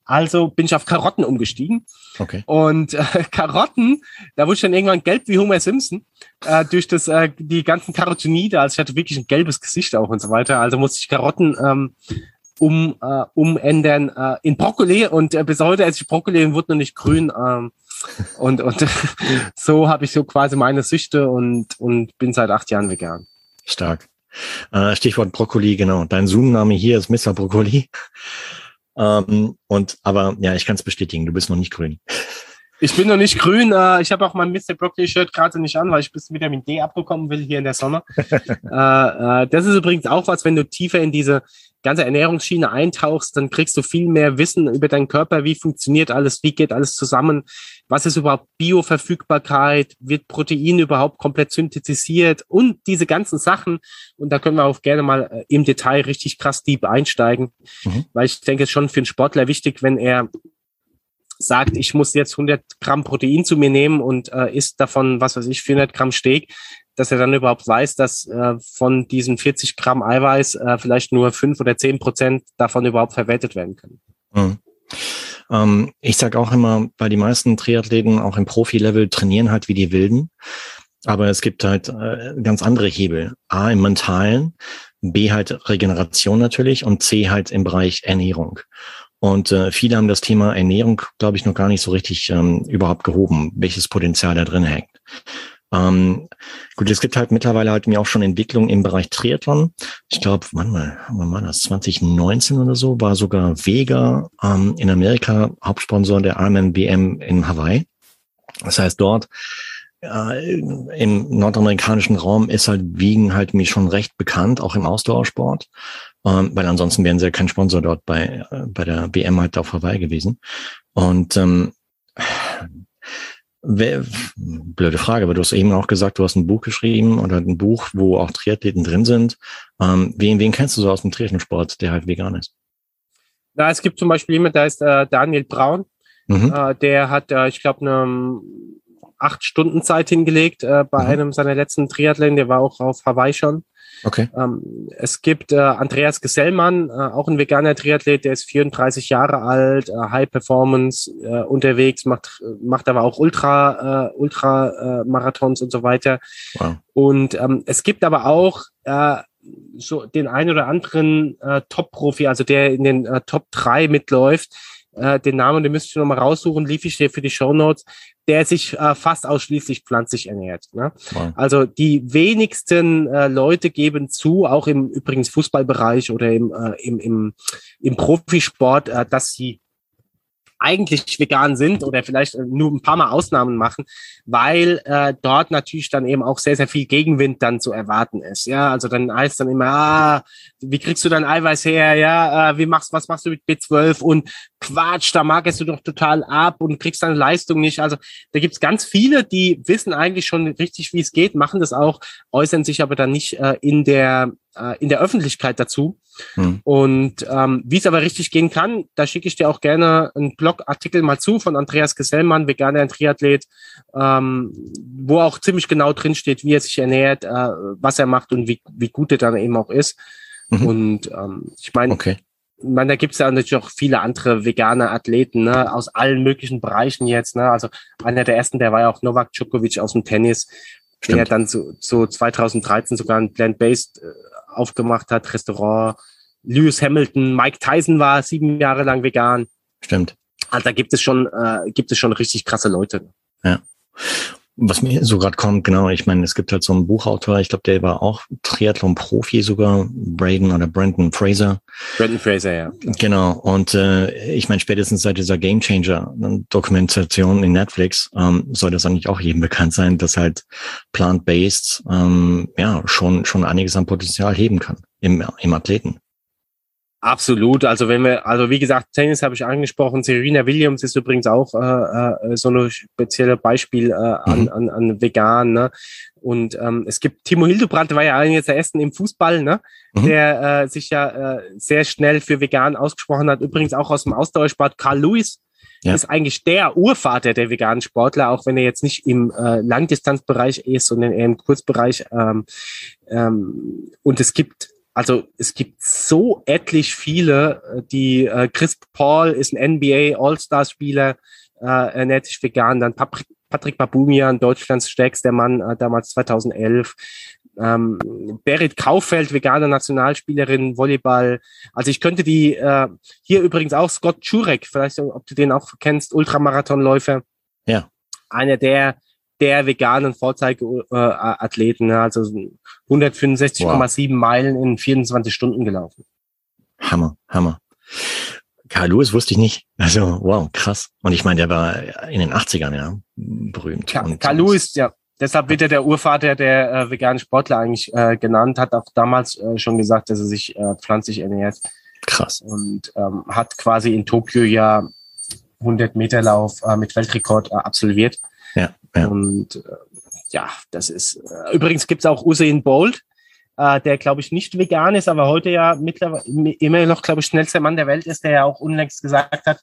Also bin ich auf Karotten umgestiegen.
Okay.
Und äh, Karotten, da wurde ich dann irgendwann gelb wie Homer Simpson äh, durch das äh, die ganzen Karotinide. Also ich hatte wirklich ein gelbes Gesicht auch und so weiter. Also musste ich Karotten ähm, um äh, umändern äh, in Brokkoli und äh, bis heute esse ich Brokkoli und wurde noch nicht grün. Ähm, und und so habe ich so quasi meine Süchte und und bin seit acht Jahren vegan.
Stark. Äh, Stichwort Brokkoli, genau. Dein Zoom-Name hier ist Mr. Brokkoli. Ähm, und aber ja, ich kann es bestätigen, du bist noch nicht grün.
Ich bin noch nicht grün. Äh, ich habe auch mein Mr. Broccoli-Shirt gerade nicht an, weil ich ein bisschen Vitamin D abbekommen will hier in der Sonne. äh, äh, das ist übrigens auch was, wenn du tiefer in diese ganze Ernährungsschiene eintauchst, dann kriegst du viel mehr Wissen über deinen Körper, wie funktioniert alles, wie geht alles zusammen, was ist überhaupt Bioverfügbarkeit, wird Protein überhaupt komplett synthetisiert und diese ganzen Sachen. Und da können wir auch gerne mal äh, im Detail richtig krass deep einsteigen, mhm. weil ich denke, es ist schon für einen Sportler wichtig, wenn er sagt, ich muss jetzt 100 Gramm Protein zu mir nehmen und äh, isst davon, was weiß ich, 400 Gramm Steak, dass er dann überhaupt weiß, dass äh, von diesen 40 Gramm Eiweiß äh, vielleicht nur fünf oder zehn Prozent davon überhaupt verwertet werden können.
Mhm. Ähm, ich sage auch immer, weil die meisten Triathleten auch im Profi-Level trainieren halt wie die Wilden. Aber es gibt halt äh, ganz andere Hebel. A im Mentalen, B halt Regeneration natürlich und C halt im Bereich Ernährung. Und äh, viele haben das Thema Ernährung, glaube ich, noch gar nicht so richtig ähm, überhaupt gehoben, welches Potenzial da drin hängt. Ähm, gut, es gibt halt mittlerweile halt mir auch schon Entwicklungen im Bereich Triathlon. Ich glaube, wann mal, wann war das? 2019 oder so, war sogar Vega ähm, in Amerika Hauptsponsor der Ironman BM in Hawaii. Das heißt, dort äh, im nordamerikanischen Raum ist halt Wiegen halt mir schon recht bekannt, auch im Ausdauersport, ähm, weil ansonsten wären sie ja kein Sponsor dort bei, äh, bei der BM halt auf Hawaii gewesen. Und ähm, Wer, blöde Frage, aber du hast eben auch gesagt, du hast ein Buch geschrieben oder ein Buch, wo auch Triathleten drin sind. Ähm, wen, wen kennst du so aus dem Triathlonsport, der halt vegan ist?
Ja, es gibt zum Beispiel jemand, der ist äh, Daniel Braun. Mhm. Äh, der hat, äh, ich glaube, eine acht Stunden Zeit hingelegt äh, bei mhm. einem seiner letzten Triathlon. Der war auch auf Hawaii schon.
Okay.
Ähm, es gibt äh, Andreas Gesellmann, äh, auch ein veganer Triathlet, der ist 34 Jahre alt, äh, High Performance äh, unterwegs, macht, macht aber auch Ultra, äh, Ultra äh, Marathons und so weiter. Wow. Und ähm, es gibt aber auch äh, so den ein oder anderen äh, Top-Profi, also der in den äh, Top 3 mitläuft, äh, den Namen, den müsste ich nochmal raussuchen, lief ich dir für die Show Notes, der sich äh, fast ausschließlich pflanzlich ernährt. Ne? Wow. Also die wenigsten äh, Leute geben zu, auch im übrigens Fußballbereich oder im, äh, im, im, im Profisport, äh, dass sie eigentlich vegan sind oder vielleicht äh, nur ein paar Mal Ausnahmen machen, weil äh, dort natürlich dann eben auch sehr, sehr viel Gegenwind dann zu erwarten ist. Ja, also dann heißt dann immer, ah, wie kriegst du dein Eiweiß her? Ja, äh, wie machst, was machst du mit B12? Und Quatsch, da magst du doch total ab und kriegst deine Leistung nicht. Also da gibt's ganz viele, die wissen eigentlich schon richtig, wie es geht, machen das auch, äußern sich aber dann nicht äh, in der äh, in der Öffentlichkeit dazu. Hm. Und ähm, wie es aber richtig gehen kann, da schicke ich dir auch gerne einen Blogartikel mal zu von Andreas Gesellmann, veganer Triathlet, ähm, wo auch ziemlich genau drin steht, wie er sich ernährt, äh, was er macht und wie, wie gut er dann eben auch ist. Mhm. Und ähm, ich meine, okay. Ich meine, da gibt es ja natürlich auch viele andere vegane Athleten, ne, aus allen möglichen Bereichen jetzt, ne. Also einer der ersten, der war ja auch Novak Djokovic aus dem Tennis, Stimmt. der dann so, so 2013 sogar ein Plant-Based äh, aufgemacht hat, Restaurant. Lewis Hamilton, Mike Tyson war sieben Jahre lang vegan.
Stimmt.
Also da gibt es schon, äh, gibt es schon richtig krasse Leute.
Ja. Was mir so gerade kommt, genau, ich meine, es gibt halt so einen Buchautor, ich glaube, der war auch Triathlon-Profi sogar, Braden oder Brandon Fraser.
Brandon Fraser, ja.
Genau, und äh, ich meine, spätestens seit dieser Game Changer-Dokumentation in Netflix ähm, soll das eigentlich auch jedem bekannt sein, dass halt plant-based ähm, ja schon schon einiges an Potenzial heben kann im, im Athleten.
Absolut. Also wenn wir, also wie gesagt, Tennis habe ich angesprochen. Serena Williams ist übrigens auch äh, äh, so ein spezielles Beispiel äh, an, mhm. an, an vegan. Ne? Und ähm, es gibt Timo Hildebrand, war ja einer der ersten im Fußball, ne? Mhm. der äh, sich ja äh, sehr schnell für vegan ausgesprochen hat. Übrigens auch aus dem Ausdauersport Carl Lewis, ja. ist eigentlich der Urvater der veganen Sportler, auch wenn er jetzt nicht im äh, Langdistanzbereich ist, sondern eher im Kurzbereich. Ähm, ähm, und es gibt also es gibt so etlich viele, äh, die äh, Chris Paul ist ein NBA All-Star-Spieler, äh, ernährt sich vegan, dann Patrick, Patrick Babumian, Deutschlands stärkster Mann, äh, damals 2011. Ähm, Berit Kauffeld, vegane Nationalspielerin, Volleyball. Also ich könnte die, äh, hier übrigens auch Scott Jurek, vielleicht ob du den auch kennst, Ultramarathonläufer.
Ja.
Einer der der veganen Vorzeigeathleten, also 165,7 wow. Meilen in 24 Stunden gelaufen.
Hammer, Hammer. Karl Lewis wusste ich nicht. Also, wow, krass. Und ich meine, der war in den 80ern, ja, berühmt.
Ja, Karl Lewis, ja. Deshalb wird er der Urvater der äh, veganen Sportler eigentlich äh, genannt, hat auch damals äh, schon gesagt, dass er sich äh, pflanzlich ernährt.
Krass.
Und ähm, hat quasi in Tokio ja 100 Meter Lauf äh, mit Weltrekord äh, absolviert.
Ja.
Und äh, ja, das ist äh, übrigens gibt's auch Usain Bolt, äh, der glaube ich nicht vegan ist, aber heute ja mittlerweile immer noch, glaube ich, schnellster Mann der Welt ist, der ja auch unlängst gesagt hat,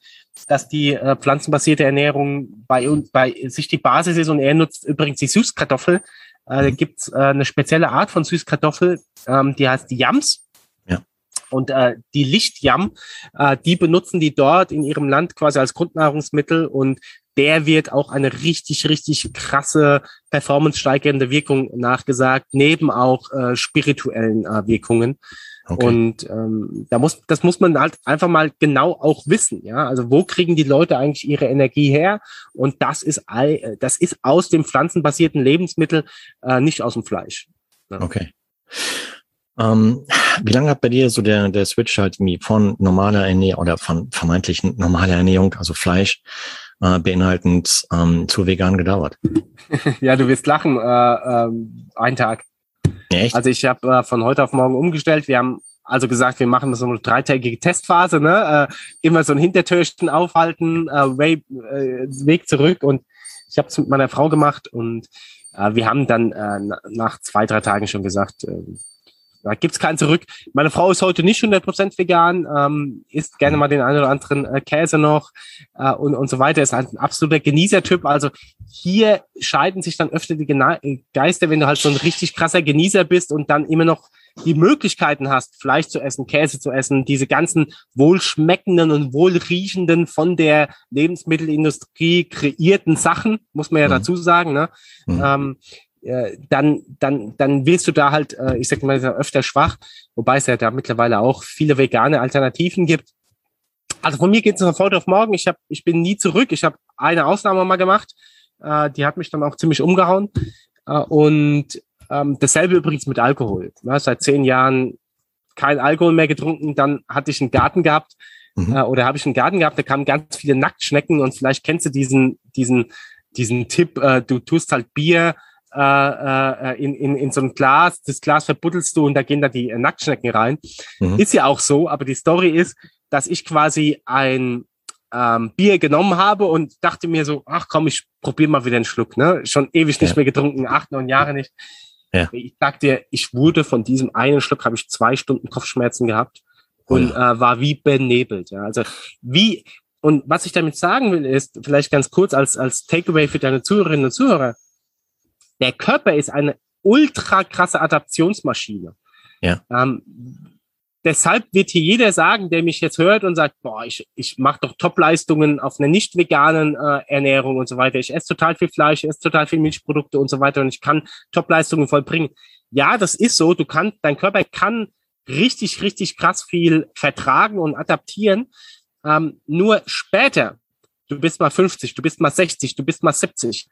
dass die äh, pflanzenbasierte Ernährung bei, bei sich die Basis ist und er nutzt übrigens die Süßkartoffel. Äh, da gibt's äh, eine spezielle Art von Süßkartoffel, ähm, die heißt Yams. Und äh, die Lichtjam, äh, die benutzen die dort in ihrem Land quasi als Grundnahrungsmittel und der wird auch eine richtig, richtig krasse performance-steigernde Wirkung nachgesagt, neben auch äh, spirituellen äh, Wirkungen. Okay. Und ähm, da muss, das muss man halt einfach mal genau auch wissen, ja. Also wo kriegen die Leute eigentlich ihre Energie her? Und das ist all, das ist aus dem pflanzenbasierten Lebensmittel, äh, nicht aus dem Fleisch.
Ja. Okay. Ähm, wie lange hat bei dir so der, der Switch halt von normaler Ernährung oder von vermeintlich normaler Ernährung, also Fleisch, äh, beinhaltend ähm, zu vegan gedauert?
ja, du wirst lachen. Äh, äh, ein Tag. Echt? Also ich habe äh, von heute auf morgen umgestellt. Wir haben also gesagt, wir machen so eine dreitägige Testphase, ne? Äh, immer so ein Hintertürchen aufhalten, äh, Way, äh, Weg zurück. Und ich habe es mit meiner Frau gemacht und äh, wir haben dann äh, nach zwei, drei Tagen schon gesagt, äh, da gibt's keinen zurück. Meine Frau ist heute nicht 100% vegan, ähm, isst gerne mal den einen oder anderen äh, Käse noch äh, und, und so weiter. Ist halt ein absoluter Genießertyp. Also hier scheiden sich dann öfter die Gena Geister, wenn du halt so ein richtig krasser Genießer bist und dann immer noch die Möglichkeiten hast, Fleisch zu essen, Käse zu essen, diese ganzen wohlschmeckenden und wohlriechenden von der Lebensmittelindustrie kreierten Sachen, muss man ja mhm. dazu sagen, ne? Mhm. Ähm, äh, dann, dann, dann willst du da halt, äh, ich sag mal, öfter schwach, wobei es ja da mittlerweile auch viele vegane Alternativen gibt. Also von mir geht es von heute auf morgen. Ich, hab, ich bin nie zurück. Ich habe eine Ausnahme mal gemacht. Äh, die hat mich dann auch ziemlich umgehauen. Äh, und ähm, dasselbe übrigens mit Alkohol. Ja, seit zehn Jahren kein Alkohol mehr getrunken. Dann hatte ich einen Garten gehabt. Mhm. Äh, oder habe ich einen Garten gehabt, da kamen ganz viele Nacktschnecken und vielleicht kennst du diesen, diesen, diesen Tipp, äh, du tust halt Bier äh, äh, in, in, in so ein Glas, das Glas verbuddelst du und da gehen da die äh, Nacktschnecken rein. Mhm. Ist ja auch so, aber die Story ist, dass ich quasi ein ähm, Bier genommen habe und dachte mir so, ach komm, ich probiere mal wieder einen Schluck. Ne? Schon ewig nicht ja. mehr getrunken, acht, neun Jahre nicht. Ja. Ich sag dir, ich wurde von diesem einen Schluck, habe ich zwei Stunden Kopfschmerzen gehabt und ja. äh, war wie benebelt. Ja? Also wie, und was ich damit sagen will, ist, vielleicht ganz kurz als, als Takeaway für deine Zuhörerinnen und Zuhörer, der Körper ist eine ultra krasse Adaptionsmaschine.
Ja.
Ähm, deshalb wird hier jeder sagen, der mich jetzt hört und sagt, boah, ich, ich mache doch Topleistungen auf einer nicht veganen äh, Ernährung und so weiter. Ich esse total viel Fleisch, ich esse total viel Milchprodukte und so weiter und ich kann Topleistungen vollbringen. Ja, das ist so. Du kannst, dein Körper kann richtig, richtig krass viel vertragen und adaptieren. Ähm, nur später, du bist mal 50, du bist mal 60, du bist mal 70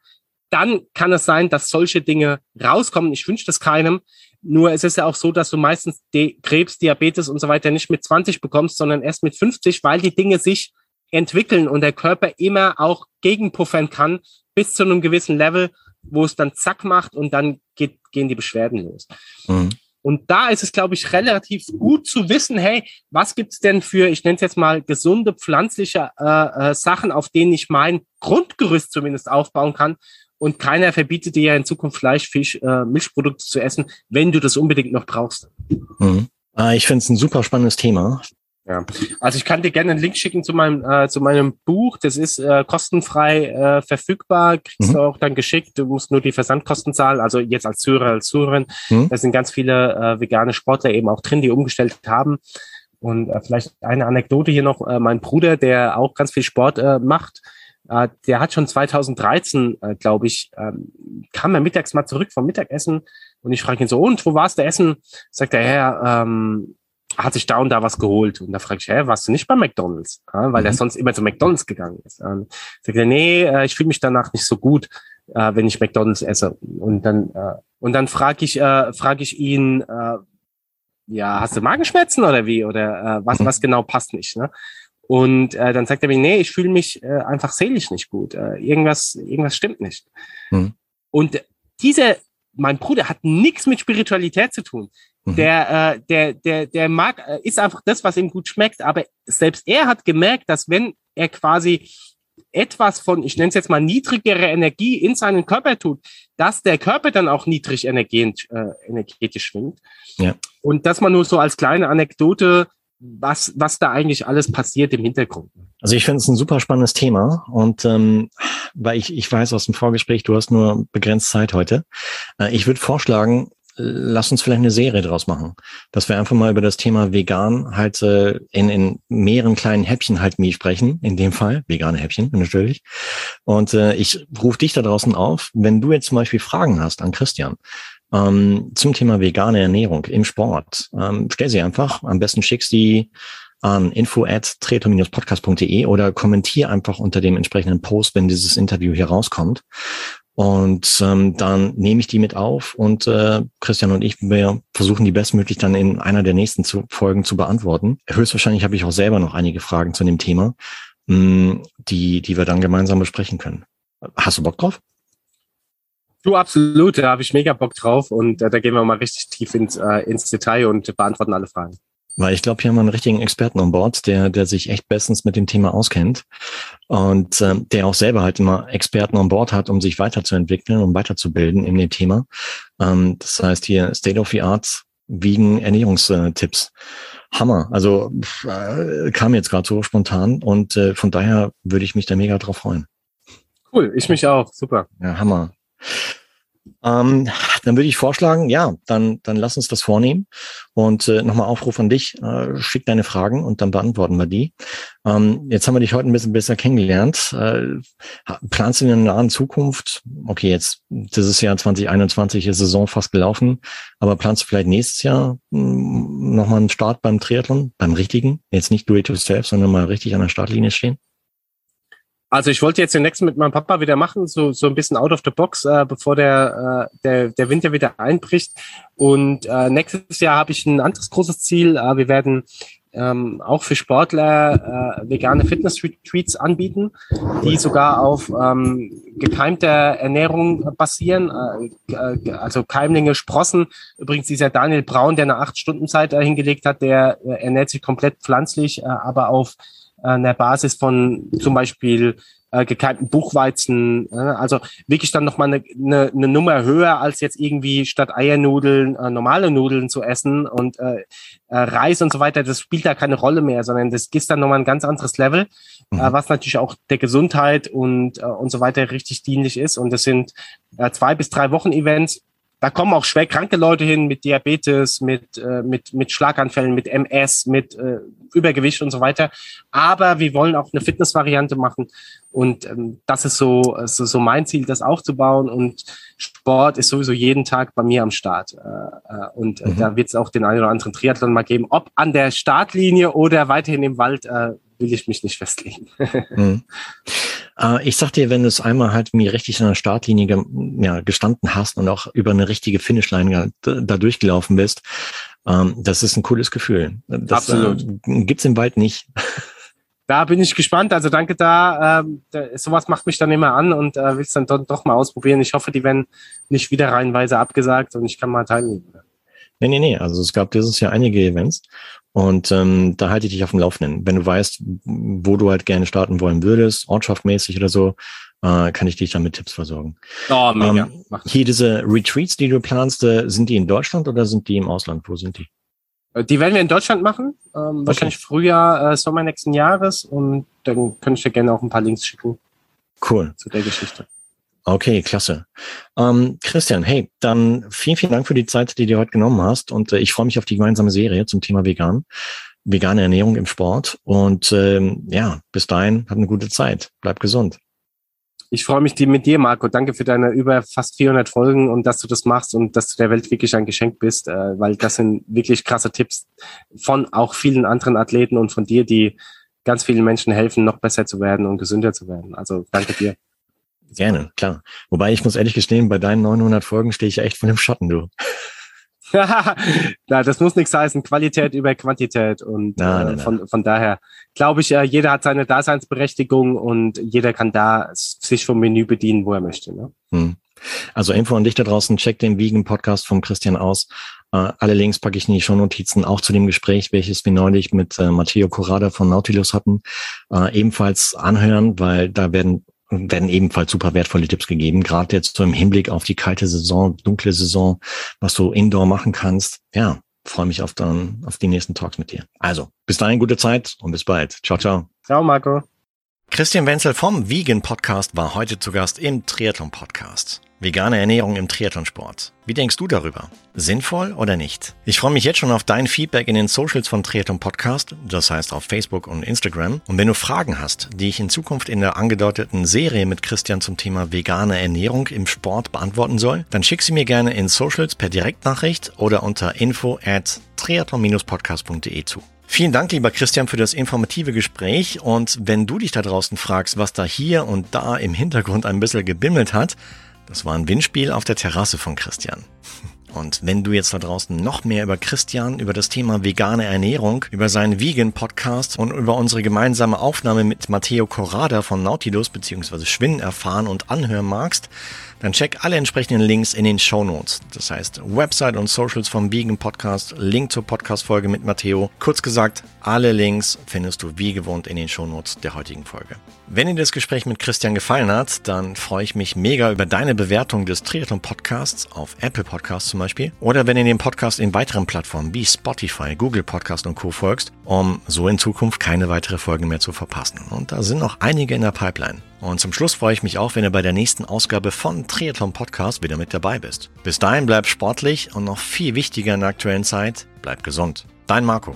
dann kann es sein, dass solche Dinge rauskommen. Ich wünsche das keinem. Nur es ist ja auch so, dass du meistens De Krebs, Diabetes und so weiter nicht mit 20 bekommst, sondern erst mit 50, weil die Dinge sich entwickeln und der Körper immer auch gegenpuffern kann bis zu einem gewissen Level, wo es dann zack macht und dann geht, gehen die Beschwerden los. Mhm. Und da ist es, glaube ich, relativ gut zu wissen, hey, was gibt's denn für, ich nenne es jetzt mal, gesunde pflanzliche äh, äh, Sachen, auf denen ich mein Grundgerüst zumindest aufbauen kann, und keiner verbietet dir ja in Zukunft Fleisch, Fisch, äh, Milchprodukte zu essen, wenn du das unbedingt noch brauchst.
Mhm. Ah, ich finde es ein super spannendes Thema.
Ja, also ich kann dir gerne einen Link schicken zu meinem, äh, zu meinem Buch. Das ist äh, kostenfrei äh, verfügbar, kriegst mhm. du auch dann geschickt. Du musst nur die Versandkosten zahlen. Also jetzt als Zuhörer, als Zuhörerin. Mhm. Da sind ganz viele äh, vegane Sportler eben auch drin, die umgestellt haben. Und äh, vielleicht eine Anekdote hier noch. Äh, mein Bruder, der auch ganz viel Sport äh, macht, äh, der hat schon 2013, äh, glaube ich, ähm, kam er mittags mal zurück vom Mittagessen und ich frage ihn so, und wo warst du essen? Sagt er, ja, ähm, hat sich da und da was geholt. Und da frage ich, hä, warst du nicht bei McDonalds? Ja, weil mhm. er sonst immer zu McDonalds gegangen ist. Und sagt er, nee, äh, ich fühle mich danach nicht so gut, äh, wenn ich McDonalds esse. Und dann, äh, und dann frage ich, äh, frage ich ihn, äh, ja, hast du Magenschmerzen oder wie? Oder äh, was, was genau passt nicht? Ne? Und äh, dann sagt er mir, nee, ich fühle mich äh, einfach seelisch nicht gut. Äh, irgendwas, irgendwas stimmt nicht. Mhm. Und diese, mein Bruder hat nichts mit Spiritualität zu tun. Mhm. Der, äh, der, der, der mag, äh, ist einfach das, was ihm gut schmeckt. Aber selbst er hat gemerkt, dass wenn er quasi etwas von, ich nenne es jetzt mal niedrigere Energie in seinen Körper tut, dass der Körper dann auch niedrig energetisch, äh, energetisch schwingt. Ja. Und das mal nur so als kleine Anekdote, was, was da eigentlich alles passiert im Hintergrund.
Also ich finde es ein super spannendes Thema und ähm, weil ich, ich weiß aus dem Vorgespräch, du hast nur begrenzt Zeit heute. Äh, ich würde vorschlagen, lass uns vielleicht eine Serie draus machen, dass wir einfach mal über das Thema vegan halt äh, in, in mehreren kleinen Häppchen halt nie sprechen, in dem Fall, vegane Häppchen natürlich. Und äh, ich rufe dich da draußen auf, wenn du jetzt zum Beispiel Fragen hast an Christian ähm, zum Thema vegane Ernährung im Sport, ähm, stell sie einfach, am besten schickst die an info at podcastde oder kommentier einfach unter dem entsprechenden Post, wenn dieses Interview hier rauskommt. Und ähm, dann nehme ich die mit auf und äh, Christian und ich, wir versuchen die bestmöglich dann in einer der nächsten zu, Folgen zu beantworten. Höchstwahrscheinlich habe ich auch selber noch einige Fragen zu dem Thema, mh, hm, die, die wir dann gemeinsam besprechen können. Hast du Bock drauf?
Du, absolut, da habe ich mega Bock drauf und äh, da gehen wir mal richtig tief ins, äh, ins Detail und beantworten alle Fragen.
Weil ich glaube, hier haben wir einen richtigen Experten an Bord, der, der sich echt bestens mit dem Thema auskennt und ähm, der auch selber halt immer Experten an Bord hat, um sich weiterzuentwickeln, um weiterzubilden in dem Thema. Ähm, das heißt hier State of the Art wiegen Ernährungstipps. Hammer. Also äh, kam jetzt gerade so spontan und äh, von daher würde ich mich da mega drauf freuen.
Cool, ich mich auch. Super.
Ja, Hammer. Ähm, dann würde ich vorschlagen, ja, dann, dann lass uns das vornehmen. Und äh, nochmal Aufruf an dich, äh, schick deine Fragen und dann beantworten wir die. Ähm, jetzt haben wir dich heute ein bisschen besser kennengelernt. Äh, planst du in der nahen Zukunft, okay, jetzt dieses Jahr 2021 ist Saison fast gelaufen, aber planst du vielleicht nächstes Jahr hm, nochmal einen Start beim Triathlon, beim richtigen, jetzt nicht do it yourself, sondern mal richtig an der Startlinie stehen?
Also ich wollte jetzt den nächsten mit meinem Papa wieder machen, so, so ein bisschen out of the box, äh, bevor der, äh, der, der Winter wieder einbricht. Und äh, nächstes Jahr habe ich ein anderes großes Ziel. Äh, wir werden ähm, auch für Sportler äh, vegane Fitness-Retreats anbieten, die sogar auf ähm, gekeimter Ernährung basieren, äh, äh, also Keimlinge, Sprossen. Übrigens dieser Daniel Braun, der eine acht Stunden Zeit äh, hingelegt hat, der äh, ernährt sich komplett pflanzlich, äh, aber auf an der Basis von zum Beispiel äh, gekeimten Buchweizen. Äh, also wirklich dann nochmal eine, eine, eine Nummer höher, als jetzt irgendwie statt Eiernudeln äh, normale Nudeln zu essen und äh, äh, Reis und so weiter. Das spielt da keine Rolle mehr, sondern das ist dann nochmal ein ganz anderes Level, mhm. äh, was natürlich auch der Gesundheit und, äh, und so weiter richtig dienlich ist. Und das sind äh, zwei bis drei Wochen Events da kommen auch schwer kranke Leute hin mit Diabetes, mit, äh, mit, mit Schlaganfällen, mit MS, mit äh, Übergewicht und so weiter. Aber wir wollen auch eine Fitnessvariante machen. Und ähm, das ist so, so, so mein Ziel, das aufzubauen. Und Sport ist sowieso jeden Tag bei mir am Start. Äh, äh, und äh, mhm. da wird es auch den einen oder anderen Triathlon mal geben. Ob an der Startlinie oder weiterhin im Wald, äh, will ich mich nicht festlegen. mhm.
Äh, ich sag dir, wenn du es einmal halt mir richtig an der Startlinie ge ja, gestanden hast und auch über eine richtige Finishline da durchgelaufen bist, ähm, das ist ein cooles Gefühl. Das Absolut. Äh, gibt's im Wald nicht.
Da bin ich gespannt. Also danke da. Da sowas macht mich dann immer an und äh, will es dann doch, doch mal ausprobieren. Ich hoffe, die werden nicht wieder reihenweise abgesagt und ich kann mal teilnehmen.
Nee, nee, nee. Also es gab dieses Jahr einige Events und ähm, da halte ich dich auf dem Laufenden. Wenn du weißt, wo du halt gerne starten wollen würdest, ortschaftmäßig oder so, äh, kann ich dich dann mit Tipps versorgen. Oh, mega. Ähm, hier diese Retreats, die du planst, äh, sind die in Deutschland oder sind die im Ausland? Wo sind die?
Äh, die werden wir in Deutschland machen, ähm, okay. wahrscheinlich Frühjahr, äh, Sommer nächsten Jahres und dann könnte ich dir gerne auch ein paar Links schicken.
Cool.
Zu der Geschichte.
Okay, klasse. Ähm, Christian, hey, dann vielen, vielen Dank für die Zeit, die du heute genommen hast und äh, ich freue mich auf die gemeinsame Serie zum Thema Vegan, vegane Ernährung im Sport und ähm, ja, bis dahin, hab eine gute Zeit, bleib gesund.
Ich freue mich mit dir, Marco. Danke für deine über fast 400 Folgen und dass du das machst und dass du der Welt wirklich ein Geschenk bist, äh, weil das sind wirklich krasse Tipps von auch vielen anderen Athleten und von dir, die ganz vielen Menschen helfen, noch besser zu werden und gesünder zu werden. Also danke dir.
Gerne, klar. Wobei ich muss ehrlich gestehen, bei deinen 900 Folgen stehe ich echt von dem Schatten, du.
ja, das muss nichts heißen. Qualität über Quantität. Und nein, äh, von, von daher glaube ich, äh, jeder hat seine Daseinsberechtigung und jeder kann da sich vom Menü bedienen, wo er möchte. Ne? Hm.
Also Info an dich da draußen, check den Vegan-Podcast vom Christian aus. Äh, alle Links packe ich in die Shownotizen, auch zu dem Gespräch, welches wir neulich mit äh, Matteo Corrada von Nautilus hatten, äh, ebenfalls anhören, weil da werden werden ebenfalls super wertvolle Tipps gegeben, gerade jetzt so im Hinblick auf die kalte Saison, dunkle Saison, was du indoor machen kannst. Ja, freue mich auf dann auf die nächsten Talks mit dir. Also, bis dahin gute Zeit und bis bald. Ciao, ciao.
Ciao, Marco.
Christian Wenzel vom Vegan Podcast war heute zu Gast im Triathlon Podcast. Vegane Ernährung im Triathlonsport. Wie denkst du darüber? Sinnvoll oder nicht? Ich freue mich jetzt schon auf dein Feedback in den Socials von Triathlon Podcast, das heißt auf Facebook und Instagram. Und wenn du Fragen hast, die ich in Zukunft in der angedeuteten Serie mit Christian zum Thema vegane Ernährung im Sport beantworten soll, dann schick sie mir gerne in Socials per Direktnachricht oder unter info at triathlon-podcast.de zu. Vielen Dank, lieber Christian, für das informative Gespräch. Und wenn du dich da draußen fragst, was da hier und da im Hintergrund ein bisschen gebimmelt hat, das war ein Windspiel auf der Terrasse von Christian. Und wenn du jetzt da draußen noch mehr über Christian, über das Thema vegane Ernährung, über seinen Vegan-Podcast und über unsere gemeinsame Aufnahme mit Matteo Corrada von Nautilus bzw. Schwinn erfahren und anhören magst, dann check alle entsprechenden Links in den Show Notes. Das heißt, Website und Socials vom Vegan Podcast, Link zur Podcast-Folge mit Matteo. Kurz gesagt, alle Links findest du wie gewohnt in den Show Notes der heutigen Folge. Wenn dir das Gespräch mit Christian gefallen hat, dann freue ich mich mega über deine Bewertung des Triathlon Podcasts auf Apple Podcasts zum Beispiel. Oder wenn ihr den Podcast in weiteren Plattformen wie Spotify, Google Podcast und Co. folgst, um so in Zukunft keine weitere Folge mehr zu verpassen. Und da sind noch einige in der Pipeline. Und zum Schluss freue ich mich auch, wenn du bei der nächsten Ausgabe von Triathlon Podcast wieder mit dabei bist. Bis dahin bleib sportlich und noch viel wichtiger in der aktuellen Zeit, bleib gesund. Dein Marco.